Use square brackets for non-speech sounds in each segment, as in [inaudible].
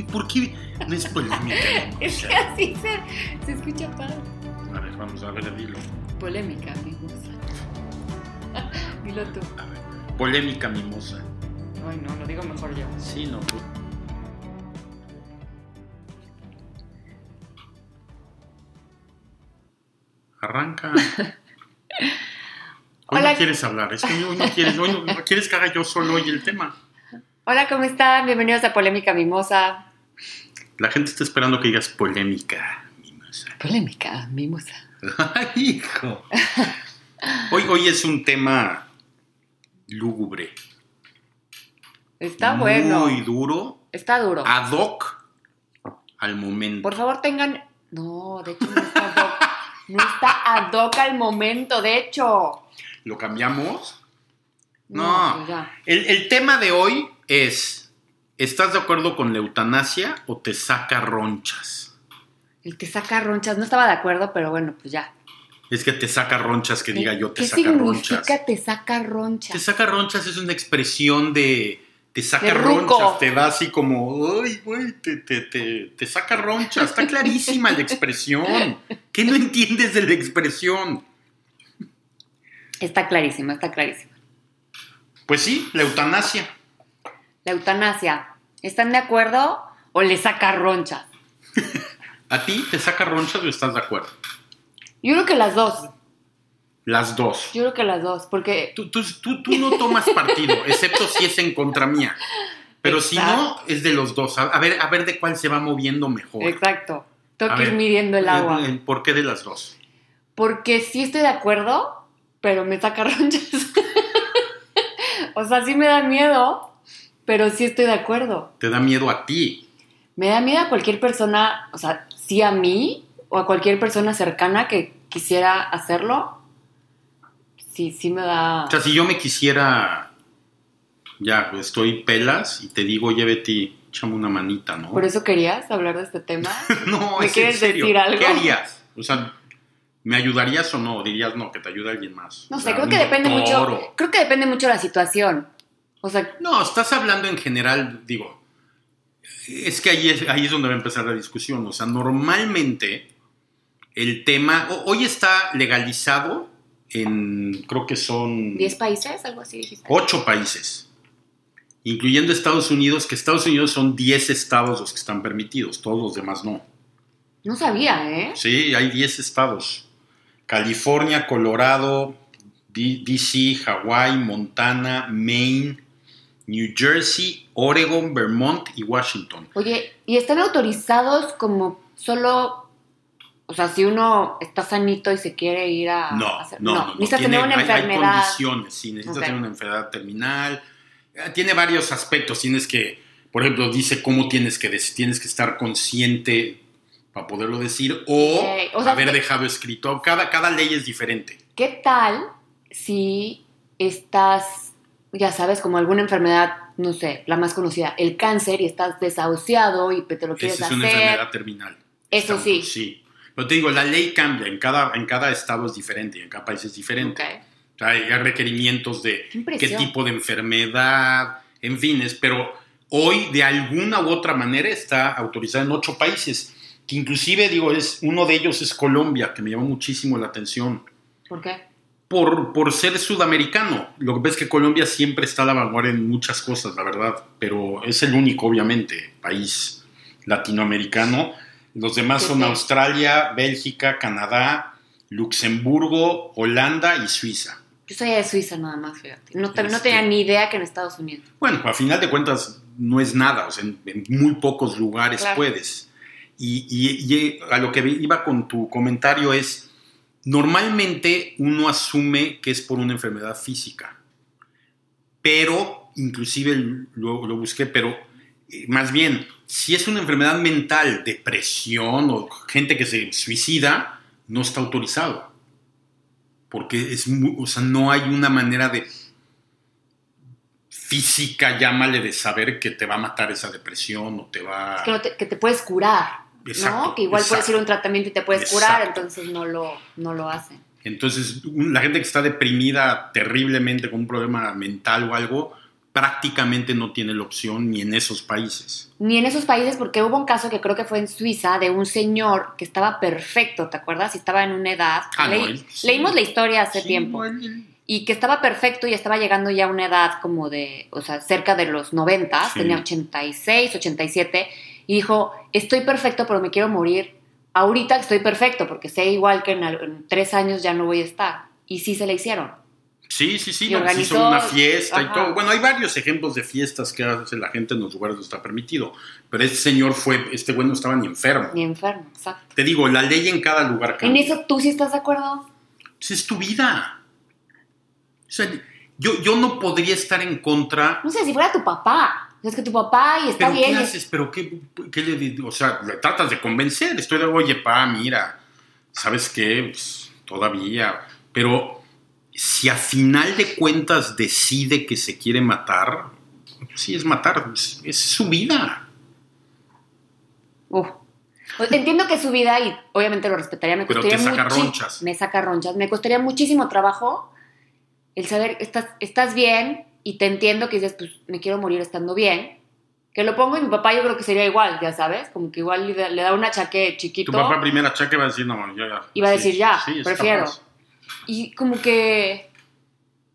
¿Por qué no es polémica [laughs] Es que así se, se escucha padre. A ver, vamos a ver, dilo. Polémica mimosa. [laughs] dilo tú. A ver, polémica mimosa. Ay, no, lo digo mejor yo. Sí, no, tú. Arranca. [laughs] Hoy Hola. no quieres hablar, es que hoy no quieres, hoy no, no quieres que haga yo solo hoy el tema. Hola, ¿cómo están? Bienvenidos a Polémica Mimosa. La gente está esperando que digas polémica mimosa. Polémica Mimosa. [laughs] Ay, hijo. Hoy, hoy es un tema lúgubre. Está bueno. Muy duro, Está duro. ad hoc al momento. Por favor, tengan. No, de hecho no está ad hoc. No está ad hoc al momento, de hecho. ¿Lo cambiamos? No. pues ya. El, el tema de hoy es, ¿estás de acuerdo con la eutanasia o te saca ronchas? El te saca ronchas. No estaba de acuerdo, pero bueno, pues ya. Es que te saca ronchas que diga yo te ¿Qué saca significa ronchas. te saca ronchas? Te saca ronchas es una expresión de te saca ronchas, te da así como, ay, güey, te, te, te, te saca ronchas. Está clarísima la expresión. ¿Qué no entiendes de la expresión? Está clarísimo, está clarísimo. Pues sí, la eutanasia. La eutanasia. ¿Están de acuerdo o le saca ronchas? [laughs] ¿A ti te saca ronchas o estás de acuerdo? Yo creo que las dos. Las dos. Yo creo que las dos, porque Tú, tú, tú, tú no tomas partido, [laughs] excepto si es en contra mía. Pero si no, es de los dos. A, ver, a ver de cuál se va moviendo mejor. exacto. Tengo que ir midiendo el agua. ¿Por qué de las dos? Porque sí estoy de acuerdo, pero me saca [laughs] ronchas. o sea, sí me da miedo, pero sí estoy de acuerdo. Te da miedo a ti. Me da miedo a cualquier persona, o sea, sí a mí o a cualquier persona cercana que quisiera hacerlo. Sí, sí me da... O sea, si yo me quisiera, ya, pues, estoy pelas y te digo, llévete, échame una manita, ¿no? ¿Por eso querías hablar de este tema? [laughs] no, ¿Me es en quieres serio. decir algo? ¿Qué harías? O sea, ¿me ayudarías o no? Dirías, no, que te ayude alguien más. No O sé, sea, creo que depende doctor mucho. o- Creo que depende mucho de la situación. O sea, No, estás hablando en general, digo, es que ahí es, ahí es donde va a empezar la discusión. O sea, normalmente el tema, ho- hoy está legalizado en, creo que son 10 países, algo así dijiste. ocho países, incluyendo Estados Unidos, que Estados Unidos son 10 estados los que están permitidos, todos los demás no. No sabía, ¿eh? Sí, hay 10 estados. California, Colorado, D- DC, Hawái, Montana, Maine, New Jersey, Oregon, Vermont y Washington. Oye, ¿y están autorizados como solo, o sea, si uno está sanito y se quiere ir a No, hacer- no, no. no. necesita Tiene- tener una hay- hay enfermedad. condiciones, sí, necesitas Ok. tener una enfermedad terminal. Eh, Tiene varios aspectos. Tienes que, por ejemplo, dice cómo tienes que, tienes que estar consciente para poderlo decir o, Ok, o sea, haber te- dejado escrito. Cada, cada ley es diferente. ¿Qué tal si estás, ya sabes, como alguna enfermedad, no sé, la más conocida, el cáncer y estás desahuciado y te lo quieres Esa es una hacer? enfermedad terminal. Eso Estamos- sí. Sí. Pero te digo, la ley cambia, en cada, en cada estado es diferente y en cada país es diferente. Ok. O sea, hay requerimientos de Qué tipo de enfermedad, en fines, pero hoy de alguna u otra manera está autorizada en ocho países, que inclusive, digo, es, uno de ellos es Colombia, que me llamó muchísimo la atención, ¿Por qué? Por, por ser sudamericano. Lo que ves es que Colombia siempre está a la vanguardia en muchas cosas, la verdad, pero es el único, obviamente, país latinoamericano. Los demás son. Australia, Bélgica, Canadá, Luxemburgo, Holanda y Suiza. Yo soy de Suiza nada más, fíjate. No, te- no Este- tenía ni idea que en Estados Unidos. Bueno, a final de cuentas no es nada, o sea, en, en muy pocos lugares Claro. puedes. Y, y- y a lo que iba con tu comentario es, normalmente uno asume que es por una enfermedad física, pero, inclusive lo, lo busqué, pero eh, más bien, si es una enfermedad mental, depresión o gente que se suicida, no está autorizado. Porque es o sea, no hay una manera de física, llámale, de saber que te va a matar esa depresión o te va... Es que, no que te puedes curar, Exacto, ¿no? Que igual puedes ir a un tratamiento y te puedes curar, entonces no lo, no lo hacen. Entonces, la gente que está deprimida terriblemente con un problema mental o algo, prácticamente no tiene la opción ni en esos países. Ni en esos países, porque hubo un caso que creo que fue en Suiza de un señor que estaba perfecto, ¿te acuerdas? Y estaba en una edad. Ah, no, Leí- él sí. Leímos la historia hace Sí, tiempo. no, él- él- Y que estaba perfecto y estaba llegando ya a una edad como de, o sea, cerca de los 90, Sí. tenía 86, 87, y dijo, estoy perfecto, pero me quiero morir. Ahorita estoy perfecto, porque sé igual que en, en tres años ya no voy a estar. Y sí se le hicieron. Sí, sí, sí, no, organizó- hizo una fiesta y todo. Bueno, hay varios ejemplos de fiestas que hace la gente en los lugares donde está permitido. Pero este señor fue, este güey no estaba ni enfermo. Ni enfermo, exacto. Te digo, la ley en cada lugar ¿En cambia. eso tú sí estás de acuerdo? Pues es tu vida. O sea, yo, yo no podría estar en contra. No sé, si fuera tu papá. Es que tu papá y está ¿Pero bien. qué haces? ¿Pero qué, qué le O sea, le tratas de convencer. Estoy de, oye, pa, mira, ¿sabes qué? Pues, todavía. Pero si a final de cuentas decide que se quiere matar, sí es matar, es, es su vida. Uf. Entiendo que es su vida y obviamente lo respetaría. Me Pero costaría te saca ronchas. Me saca ronchas. Me costaría muchísimo trabajo el saber, estás, estás bien y te entiendo que dices, pues me quiero morir estando bien. Que lo pongo y mi papá yo creo que sería igual, ya sabes, como que igual le da, le da un achaque chiquito. Tu papá primera cheque va a decir, no, ya, ya. Iba a decir, ya, es prefiero. Y como que...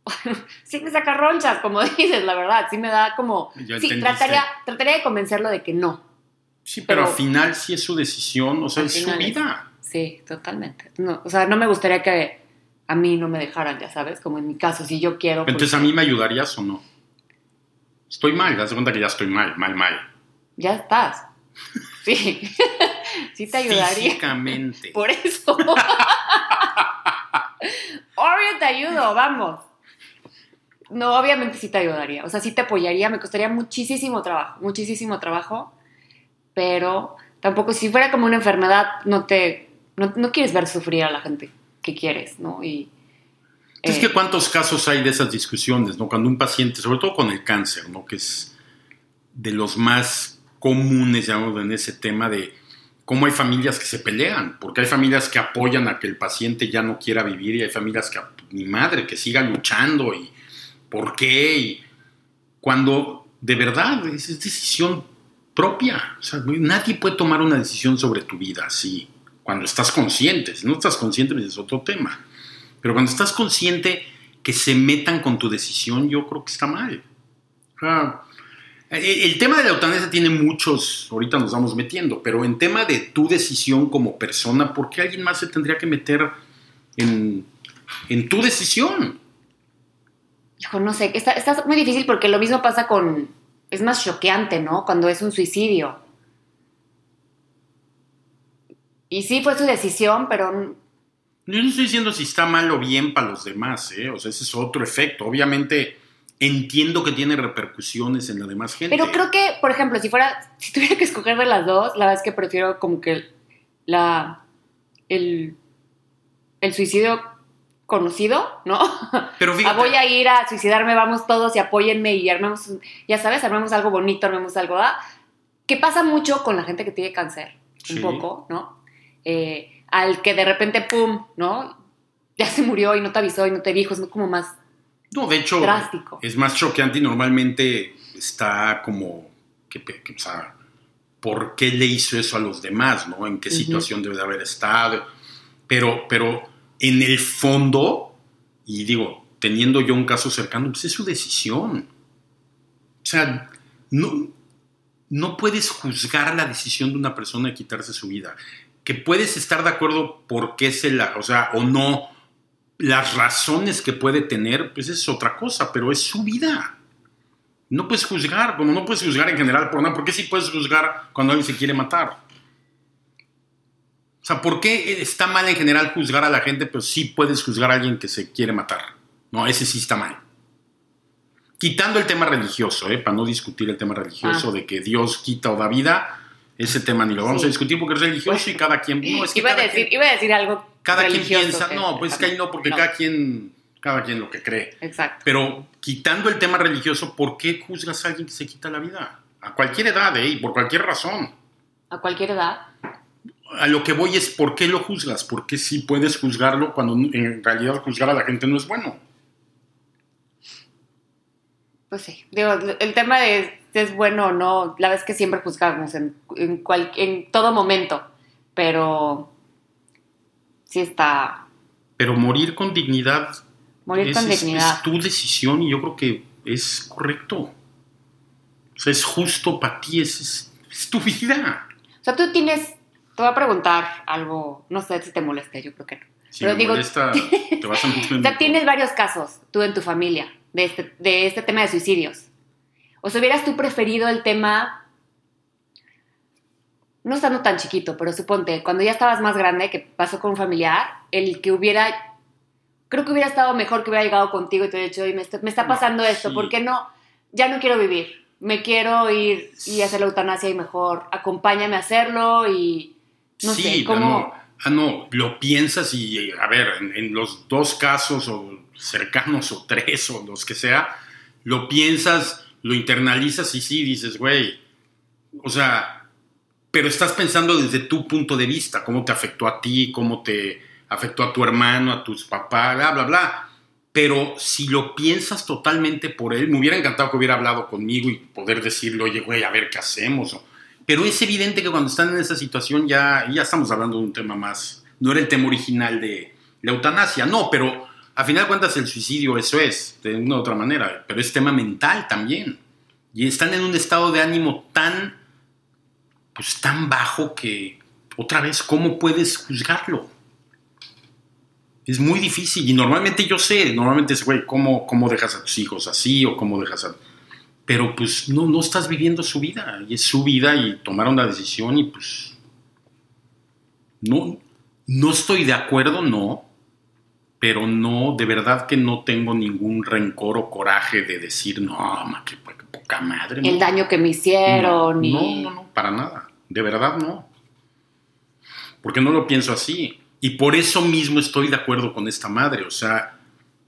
[laughs] sí me saca ronchas, como [laughs] dices, la verdad. Sí me da como... Ya Sí, trataría, trataría de convencerlo de que no. Sí, pero, Pero- al final sí es su decisión, o sea, es su final es- vida. Sí, totalmente. No, o sea, no me gustaría que a mí no me dejaran, ya sabes, como en mi caso, si yo quiero. pues, Entonces, ¿a mí me ayudarías o no? Estoy mal, te das cuenta que ya estoy mal, mal, mal. Ya estás. Sí. [laughs] sí te ayudaría. Físicamente. Por eso. [laughs] Obvio te ayudo, vamos. No, obviamente sí te ayudaría. O sea, sí te apoyaría. Me costaría muchísimo trabajo, muchísimo trabajo. Pero tampoco, si fuera como una enfermedad, no te. No, no quieres ver sufrir a la gente que quieres, ¿no? Y. Es eh, que cuántos casos hay de esas discusiones, ¿no? Cuando un paciente, sobre todo con el cáncer, ¿no? Que es de los más comunes, digamos, en ese tema de cómo hay familias que se pelean, porque hay familias que apoyan a que el paciente ya no quiera vivir y hay familias que, mi madre, que siga luchando y por qué, y cuando de verdad es, es decisión propia, o sea, nadie puede tomar una decisión sobre tu vida así, cuando estás consciente, si no estás consciente pues es otro tema. Pero cuando estás consciente que se metan con tu decisión, yo creo que está mal. Eh, el tema de la eutanasia tiene muchos, ahorita nos vamos metiendo, pero en tema de tu decisión como persona, ¿por qué alguien más se tendría que meter en, en tu decisión? Hijo, no sé, está, está muy difícil porque lo mismo pasa con... Es más choqueante, ¿no? Cuando es un suicidio. Y sí fue su decisión, pero Yo no estoy diciendo si está mal o bien para los demás, ¿eh? O sea, ese es otro efecto. Obviamente entiendo que tiene repercusiones en la demás gente. Pero creo que, por ejemplo, si fuera, si tuviera que escoger de las dos, la verdad es que prefiero como que la, el, el suicidio conocido, ¿no? [laughs] Pero Ah, fíjate, voy a ir a suicidarme, vamos todos y apóyenme y armemos, ya sabes, armemos algo bonito, armemos algo, ¿ah? Que pasa mucho con la gente que tiene cáncer, Sí. un poco, ¿no? Eh, al que de repente, pum, ¿no? Ya se murió y no te avisó y no te dijo, es como más no, de hecho, drástico. es más choqueante y normalmente está como, que, que- o sea, ¿por qué le hizo eso a los demás, no? ¿En qué situación debe de haber estado? Pero, pero en el fondo, y digo, teniendo yo un caso cercano, pues es su decisión. O sea, no, no puedes juzgar la decisión de una persona de quitarse su vida. Que puedes estar de acuerdo por qué se la, o sea, o no, las razones que puede tener, pues es otra cosa, pero es su vida. No puedes juzgar, como no puedes juzgar en general por nada, ¿por qué sí puedes juzgar cuando alguien se quiere matar? O sea, ¿por qué está mal en general juzgar a la gente, pero sí puedes juzgar a alguien que se quiere matar? No, ese sí está mal. Quitando el tema religioso, ¿eh? para no discutir el tema religioso Ah. de que Dios quita o da vida, ese tema ni lo vamos Sí. a discutir porque es religioso y cada quien... No, es que iba, a cada decir, quien- iba a decir algo cada quien piensa, que- no, pues que ahí no, porque No. cada quien, cada quien lo que cree. Exacto. Pero quitando el tema religioso, ¿por qué juzgas a alguien que se quita la vida? A cualquier edad, ¿eh? Y por cualquier razón. A cualquier edad. a lo que voy es, ¿por qué lo juzgas? ¿Por qué sí puedes juzgarlo cuando en realidad juzgar a la gente no es bueno? Pues sí, digo, el tema de es bueno o no, la vez que siempre juzgamos en, en, cual- en todo momento, pero sí está Pero morir con dignidad morir es, con es- dignidad. es tu decisión y yo creo que es correcto. O sea, es justo para ti, es, es- es tu vida. O sea, tú tienes, te voy a preguntar algo, no sé si te moleste, yo creo que no. Si Pero me digo- molesta, te vas a [laughs] meter en O sea, mi- tienes varios casos, tú en tu familia, de este, de este tema de suicidios. O sea, hubieras tú preferido el tema, no estando tan chiquito, pero suponte, cuando ya estabas más grande, que pasó con un familiar, el que hubiera, creo que hubiera estado mejor que hubiera llegado contigo y te hubiera dicho, "Oye, me está, me está pasando esto. ¿por qué no? Ya no quiero vivir, me quiero ir y hacer la eutanasia y mejor acompáñame a hacerlo y no sí, sé, cómo... no, ah, no, lo piensas y, a ver, en, en los dos casos, o cercanos, o tres, o los que sea, lo piensas, lo internalizas y sí, dices, güey, o sea, pero estás pensando desde tu punto de vista, cómo te afectó a ti, cómo te afectó a tu hermano, a tus papás, bla, bla, bla. Pero si lo piensas totalmente por él, me hubiera encantado que hubiera hablado conmigo y poder decirle, oye, güey, a ver qué hacemos. pero es evidente que cuando están en esa situación ya, ya estamos hablando de un tema más. No era el tema original de la eutanasia, no, pero a final de cuentas el suicidio eso es, de una u otra manera, pero es tema mental también. Y están en un estado de ánimo tan, pues tan bajo que, otra vez, ¿cómo puedes juzgarlo? Es muy difícil y normalmente yo sé, normalmente es, güey, ¿cómo, ¿cómo dejas a tus hijos así o cómo dejas a... Pero pues no, no estás viviendo su vida y es su vida y tomaron la decisión y pues... No, no estoy de acuerdo, no, pero no, de verdad que no tengo ningún rencor o coraje de decir, no, ma, qué, qué poca madre. El no". daño que me hicieron no, y... no, no, para nada. De verdad no. Porque no lo pienso así. Y por eso mismo estoy de acuerdo con esta madre. O sea,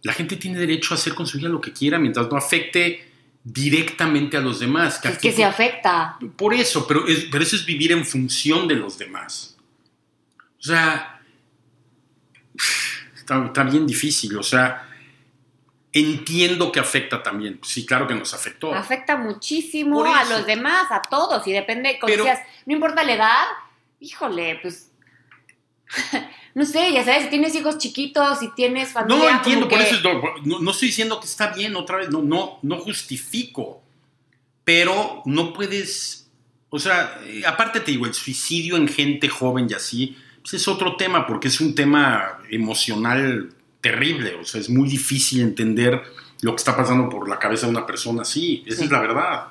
la gente tiene derecho a hacer con su vida lo que quiera mientras no afecte directamente a los demás. Es aquí- que se afecta. por eso, pero, es- pero eso es vivir en función de los demás. O sea, está, está bien difícil. O sea, entiendo que afecta también. Sí, claro que nos afectó. Afecta muchísimo a los demás, a todos. Y depende, como Pero- decías, no importa la edad, híjole, pues. [laughs] no sé, ya sabes, si tienes hijos chiquitos, si tienes familia. No entiendo, por eso no, no estoy diciendo que está bien otra vez, no, no, no justifico, pero no puedes, o sea, eh, aparte te digo, el suicidio en gente joven y así, pues es otro tema, porque es un tema emocional terrible, o sea, es muy difícil entender lo que está pasando por la cabeza de una persona así, esa Sí. es la verdad.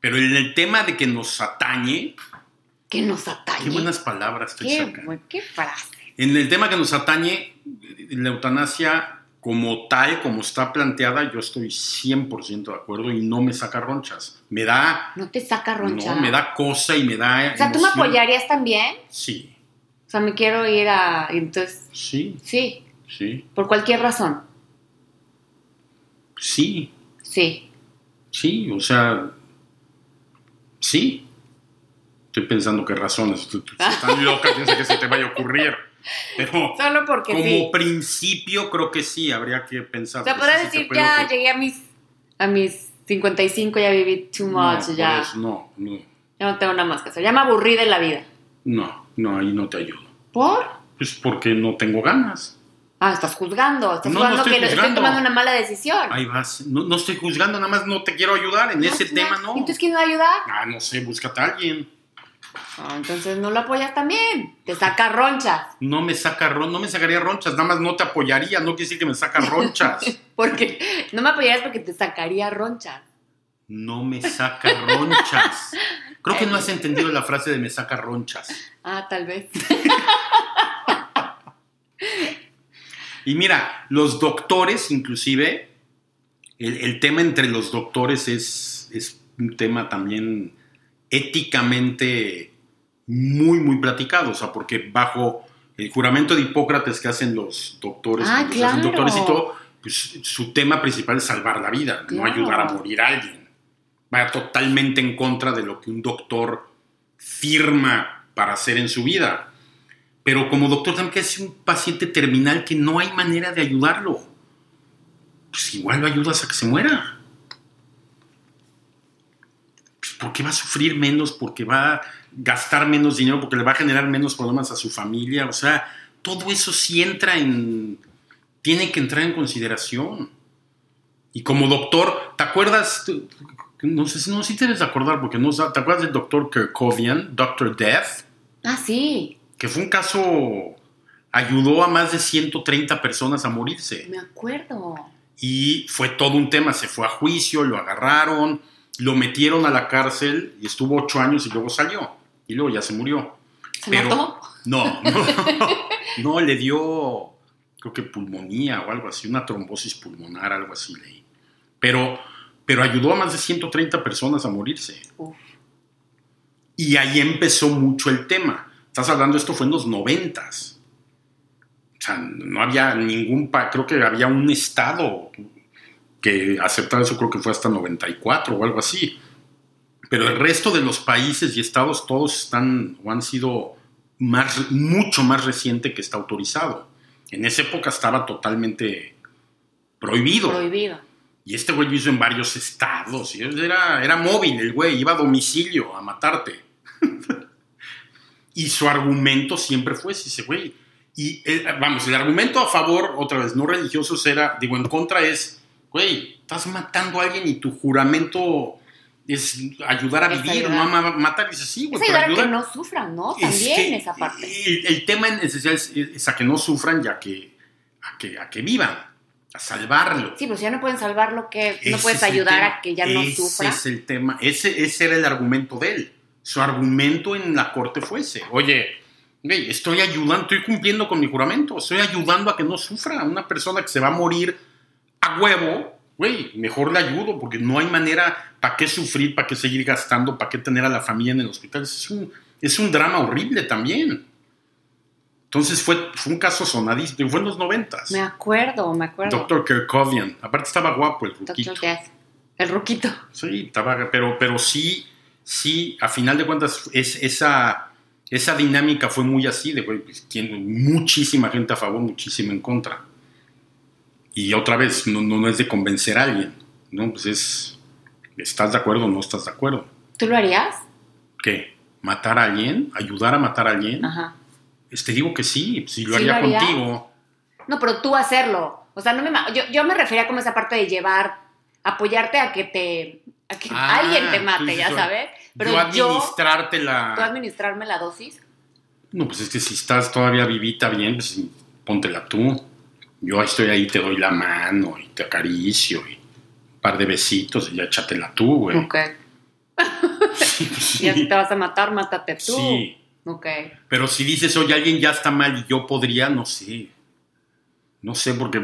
Pero en el tema de que nos atañe, Que nos atañe. qué buenas palabras estoy Qué, sacando. qué frase. En el tema que nos atañe, la eutanasia como tal, como está planteada, yo estoy 100% de acuerdo y no me saca ronchas. Me da, No te saca roncha. no, me da cosa y me da... O sea, ¿tú me apoyarías también? Sí, O sea, me quiero ir a. Entonces, sí, sí, sí, por cualquier razón. sí, Sí. sí, o sea, sí. Estoy pensando qué razones. Tú, tú estás tan loca, piensa que se te vaya a ocurrir. Pero Solo porque como sí. principio creo que sí, habría que pensar. O sea, podrás sí se te decir, puede ya ocurrir. llegué a mis, a mis 55, ya viví too much, ya, no, no. ya no tengo nada más que hacer. Ya me aburrí de la vida. No, no, ahí no te ayudo. ¿Por? Pues porque no tengo ganas. Ah, estás juzgando. Estás No, no juzgando estoy que estoy juzgando. tomando una mala decisión. Ahí vas. No, no estoy juzgando, nada más no te quiero ayudar. En No, ese tema no. Entonces, ¿quién va a ayudar? Ah, no sé, búscate a alguien. Ah, entonces no lo apoyas también. Te saca ronchas. No me saca ron, no me sacaría ronchas, nada más no te apoyaría, no quiere decir que me saca ronchas. [laughs] Porque no me apoyarías porque te sacaría ronchas. No me saca ronchas. Creo que no has entendido la frase de me saca ronchas. Ah, tal vez. Y mira, los doctores, inclusive, el, el tema entre los doctores es, es un tema también éticamente muy, muy platicado. O sea, porque bajo el juramento de Hipócrates que hacen los doctores, Ah, hacen doctores y todo, pues su tema principal es salvar la vida, no ayudar a morir a alguien. Va totalmente en contra de lo que un doctor firma para hacer en su vida. Pero como doctor también es un paciente terminal que no hay manera de ayudarlo. Pues igual lo ayudas a que se muera. Pues porque va a sufrir menos, porque va a gastar menos dinero, porque le va a generar menos problemas a su familia. O sea, todo eso sí entra en... Tiene que entrar en consideración. Y como doctor, ¿te acuerdas? No sé si no, si te debes acordar, porque no ¿te acuerdas del doctor Kerkovian, Doctor Death? Ah, sí. Que fue un caso, ayudó a más de 130 personas a morirse. Me acuerdo. Y fue todo un tema, se fue a juicio, lo agarraron, lo metieron a la cárcel y estuvo ocho años y luego salió. Y luego ya se murió. ¿Se mató? No, no, [laughs] no, le dio, creo que pulmonía o algo así, una trombosis pulmonar, algo así leí. Pero pero ayudó a más de 130 personas a morirse. Y ahí empezó mucho el tema. Estás hablando, esto fue en los noventas. O sea, no había ningún, creo que había un estado que aceptaba eso, creo que fue hasta 94 o algo así. Pero el resto de los países y estados todos están o han sido más, mucho más reciente que está autorizado. En esa época estaba totalmente prohibido. Prohibido. Y este güey lo hizo en varios estados. Y era, era móvil el güey, iba a domicilio a matarte. [laughs] y su argumento siempre fue ese, güey. Y vamos, el argumento a favor, otra vez, no religiosos era, digo, en contra es, güey, estás matando a alguien y tu juramento es ayudar a vivir, no a matar. Y dices, sí, güey. Es ayudar, a que no sufran, ¿no? También esa parte. El, tema en esencial es, a que no sufran ya que, a que, a que vivan salvarlo. Sí, pues ya no pueden salvarlo, que no puedes ayudar a que ya no sufra. Ese es el tema, ese, ese era el argumento de él. Su argumento en la corte fue ese. Oye, estoy ayudando, estoy cumpliendo con mi juramento, estoy ayudando a que no sufra. Una persona que se va a morir a huevo, güey, mejor le ayudo, porque no hay manera, ¿para qué sufrir, para qué seguir gastando, para qué tener a la familia en el hospital? Es un, es un drama horrible también. Entonces fue, fue un caso sonadísimo, fue en los noventas. Me acuerdo, me acuerdo. Doctor Kerkovian. Aparte estaba guapo el ruquito. El ruquito. Sí, estaba, pero, pero sí, sí, a final de cuentas, es, esa, esa dinámica fue muy así, de pues, tiene muchísima gente a favor, muchísima en contra. Y otra vez, no, no, es de convencer a alguien, ¿no? Pues es, ¿estás de acuerdo o no estás de acuerdo? ¿Tú lo harías? ¿Qué? ¿Matar a alguien? ¿Ayudar a matar a alguien? Ajá. Te digo que sí, si lo, haría, contigo. No, pero tú hacerlo. O sea, no me, yo, yo me refería como esa parte de llevar, apoyarte a que te a que ah, alguien te mate, ya sabes. Pero yo administrarte la. ¿Tú administrarme la dosis? No, pues es que si estás todavía vivita bien, pues póntela tú. Yo estoy ahí, te doy la mano y te acaricio y un par de besitos y ya échatela tú, güey. Ok. [laughs] [laughs] Y si te vas a matar, mátate tú. Sí. Pero si dices, oye, alguien ya está mal y yo podría, no sé. No sé, porque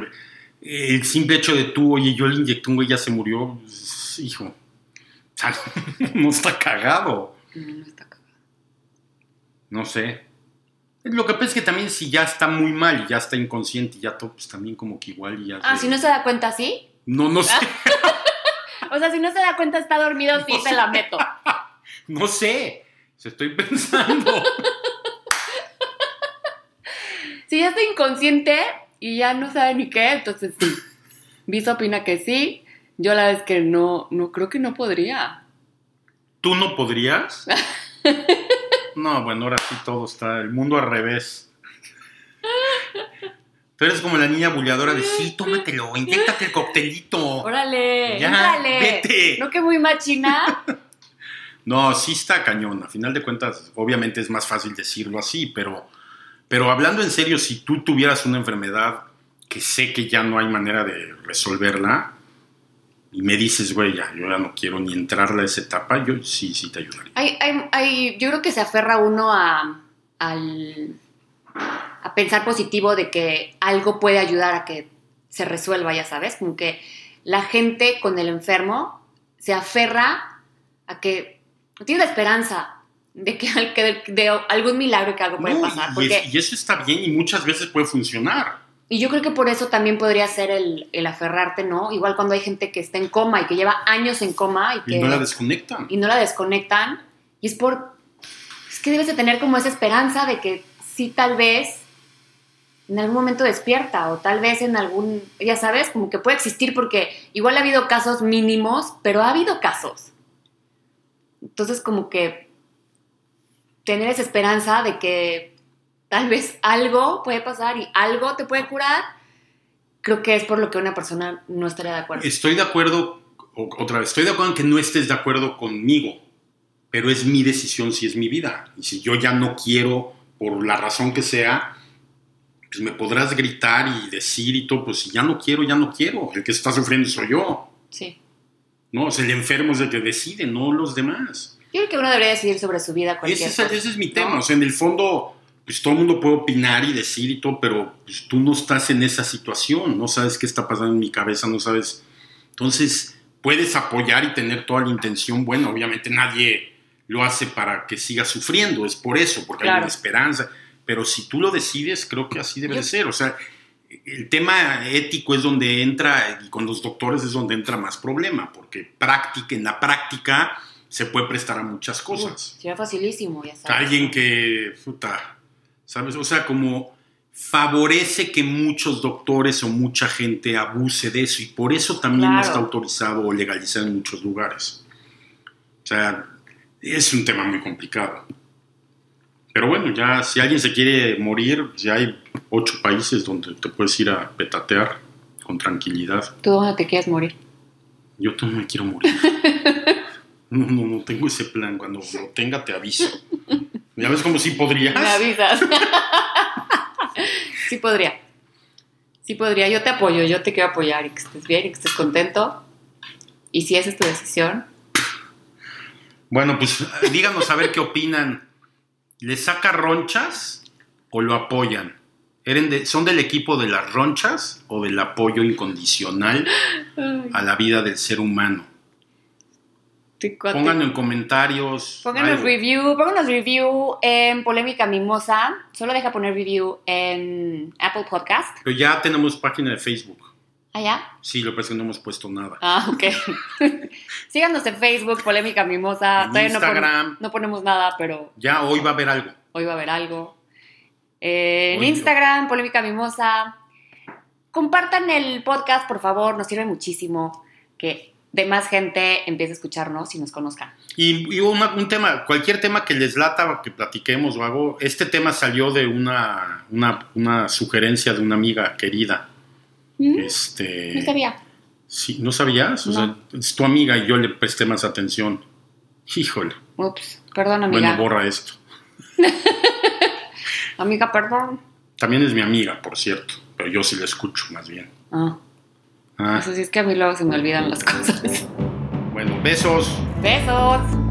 el simple hecho de tú, oye, yo le inyecté un güey, ya se murió, pues, hijo. [laughs] no está cagado. No, está cagado. No sé. Lo que pasa es que también si ya está muy mal y ya está inconsciente y ya todo, pues también como que igual ya... Ah, si no se da cuenta, ¿sí? No, no sé. [laughs] o sea, si no se da cuenta, está dormido, sí se la meto. [laughs] no sé estoy pensando. [laughs] si ya está inconsciente y ya no sabe ni qué, entonces sí. Visa opina que sí. Yo la vez que no, no creo que no podría. ¿Tú no podrías? [laughs] no, bueno, ahora sí todo está, el mundo al revés. Tú eres como la niña bulladora de sí, tómatelo, inyectate el coctelito. Órale, ya, vete. ¿No que muy machina? No, sí está cañón. A final de cuentas, obviamente es más fácil decirlo así, pero, pero hablando en serio, si tú tuvieras una enfermedad que sé que ya no hay manera de resolverla, y me dices, güey, ya, yo ya no quiero ni entrarle a esa etapa, yo sí, sí te ayudaría. Yo creo que se aferra uno a, a pensar positivo de que algo puede ayudar a que se resuelva, ya sabes, como que la gente con el enfermo se aferra a que tiene la esperanza de que, de, algún milagro que algo puede pasar. Y, y, eso está bien y muchas veces puede funcionar. Y yo creo que por eso también podría ser el, el, aferrarte, ¿no? Igual cuando hay gente que está en coma y que lleva años en coma y que... Y no la desconectan. Y no la desconectan. Y es por... que debes de tener como esa esperanza de que sí tal vez en algún momento despierta o tal vez en algún, ya sabes, como que puede existir porque igual ha habido casos mínimos, pero ha habido casos. Entonces como que tener esa esperanza de que tal vez algo puede pasar y algo te puede curar, creo que es por lo que una persona no estaría de acuerdo. Estoy de acuerdo, otra vez, estoy de acuerdo en que no estés de acuerdo conmigo, pero es mi decisión si es mi vida. Y si yo ya no quiero, por la razón que sea, pues me podrás gritar y decir y todo, pues si ya no quiero, ya no quiero. El que está sufriendo soy yo. Sí. No, o sea, el enfermo es el que decide, no los demás. Yo creo que uno debería decidir sobre su vida cualquier ese, ese es mi tema. O sea, en el fondo, pues todo el mundo puede opinar y decir y todo, pero pues, tú no estás en esa situación, no sabes qué está pasando en mi cabeza, no sabes. Entonces, puedes apoyar y tener toda la intención. Bueno, obviamente nadie lo hace para que siga sufriendo, es por eso, porque hay una esperanza. Pero si tú lo decides, creo que así debe de ser. O sea, el tema ético es donde entra, y con los doctores es donde entra más problema, porque práctica, en la práctica se puede prestar a muchas cosas. Sería facilísimo, ya sabes. Alguien que, puta, ¿sabes? O sea, como favorece que muchos doctores o mucha gente abuse de eso y por eso también no está autorizado o legalizado en muchos lugares. O sea, es un tema muy complicado. Pero bueno, ya si alguien se quiere morir, ya hay ocho países donde te puedes ir a petatear con tranquilidad. ¿Tú dónde te quieres morir? Yo no me quiero morir. [laughs] no, no, no tengo ese plan. Cuando lo tenga te aviso. ¿Ya ves como sí podrías? Me avisas. sí podría. Sí podría. Yo te apoyo, yo te quiero apoyar y que estés bien y que estés contento. Y si esa es tu decisión. Bueno, pues díganos a ver qué opinan. ¿Le saca ronchas o lo apoyan? ¿Son del equipo de las ronchas o del apoyo incondicional a la vida del ser humano? Pónganlo en comentarios. Pónganos review, pónganos review en Polémica Mimosa. Solo deja poner review en Apple Podcast. Pero ya tenemos página de Facebook. ¿Ah, ya? Sí, lo que pasa es que no hemos puesto nada. Ah, ok. [laughs] Síganos en Facebook, Polémica Mimosa. En Instagram. No, ponemos nada, pero... Ya, hoy va a haber algo. Hoy va a haber algo. Eh, en Instagram, Polémica Mimosa. Compartan el podcast, por favor. Nos sirve muchísimo que de más gente empiece a escucharnos y nos conozcan. Y, un tema, cualquier tema que les lata, que platiquemos o algo, este tema salió de una, una, sugerencia de una amiga querida. ¿Mm? Este, no sabía. Sí, ¿no sabías? O sea, es tu amiga y yo le presté más atención. Híjole. Ups, perdón, amiga. Bueno, borra esto. [laughs] amiga, perdón. También es mi amiga, por cierto, pero yo sí la escucho más bien. Ah. Ah. Eso sí es que a mí luego se me olvidan las cosas. Bueno, besos. Besos.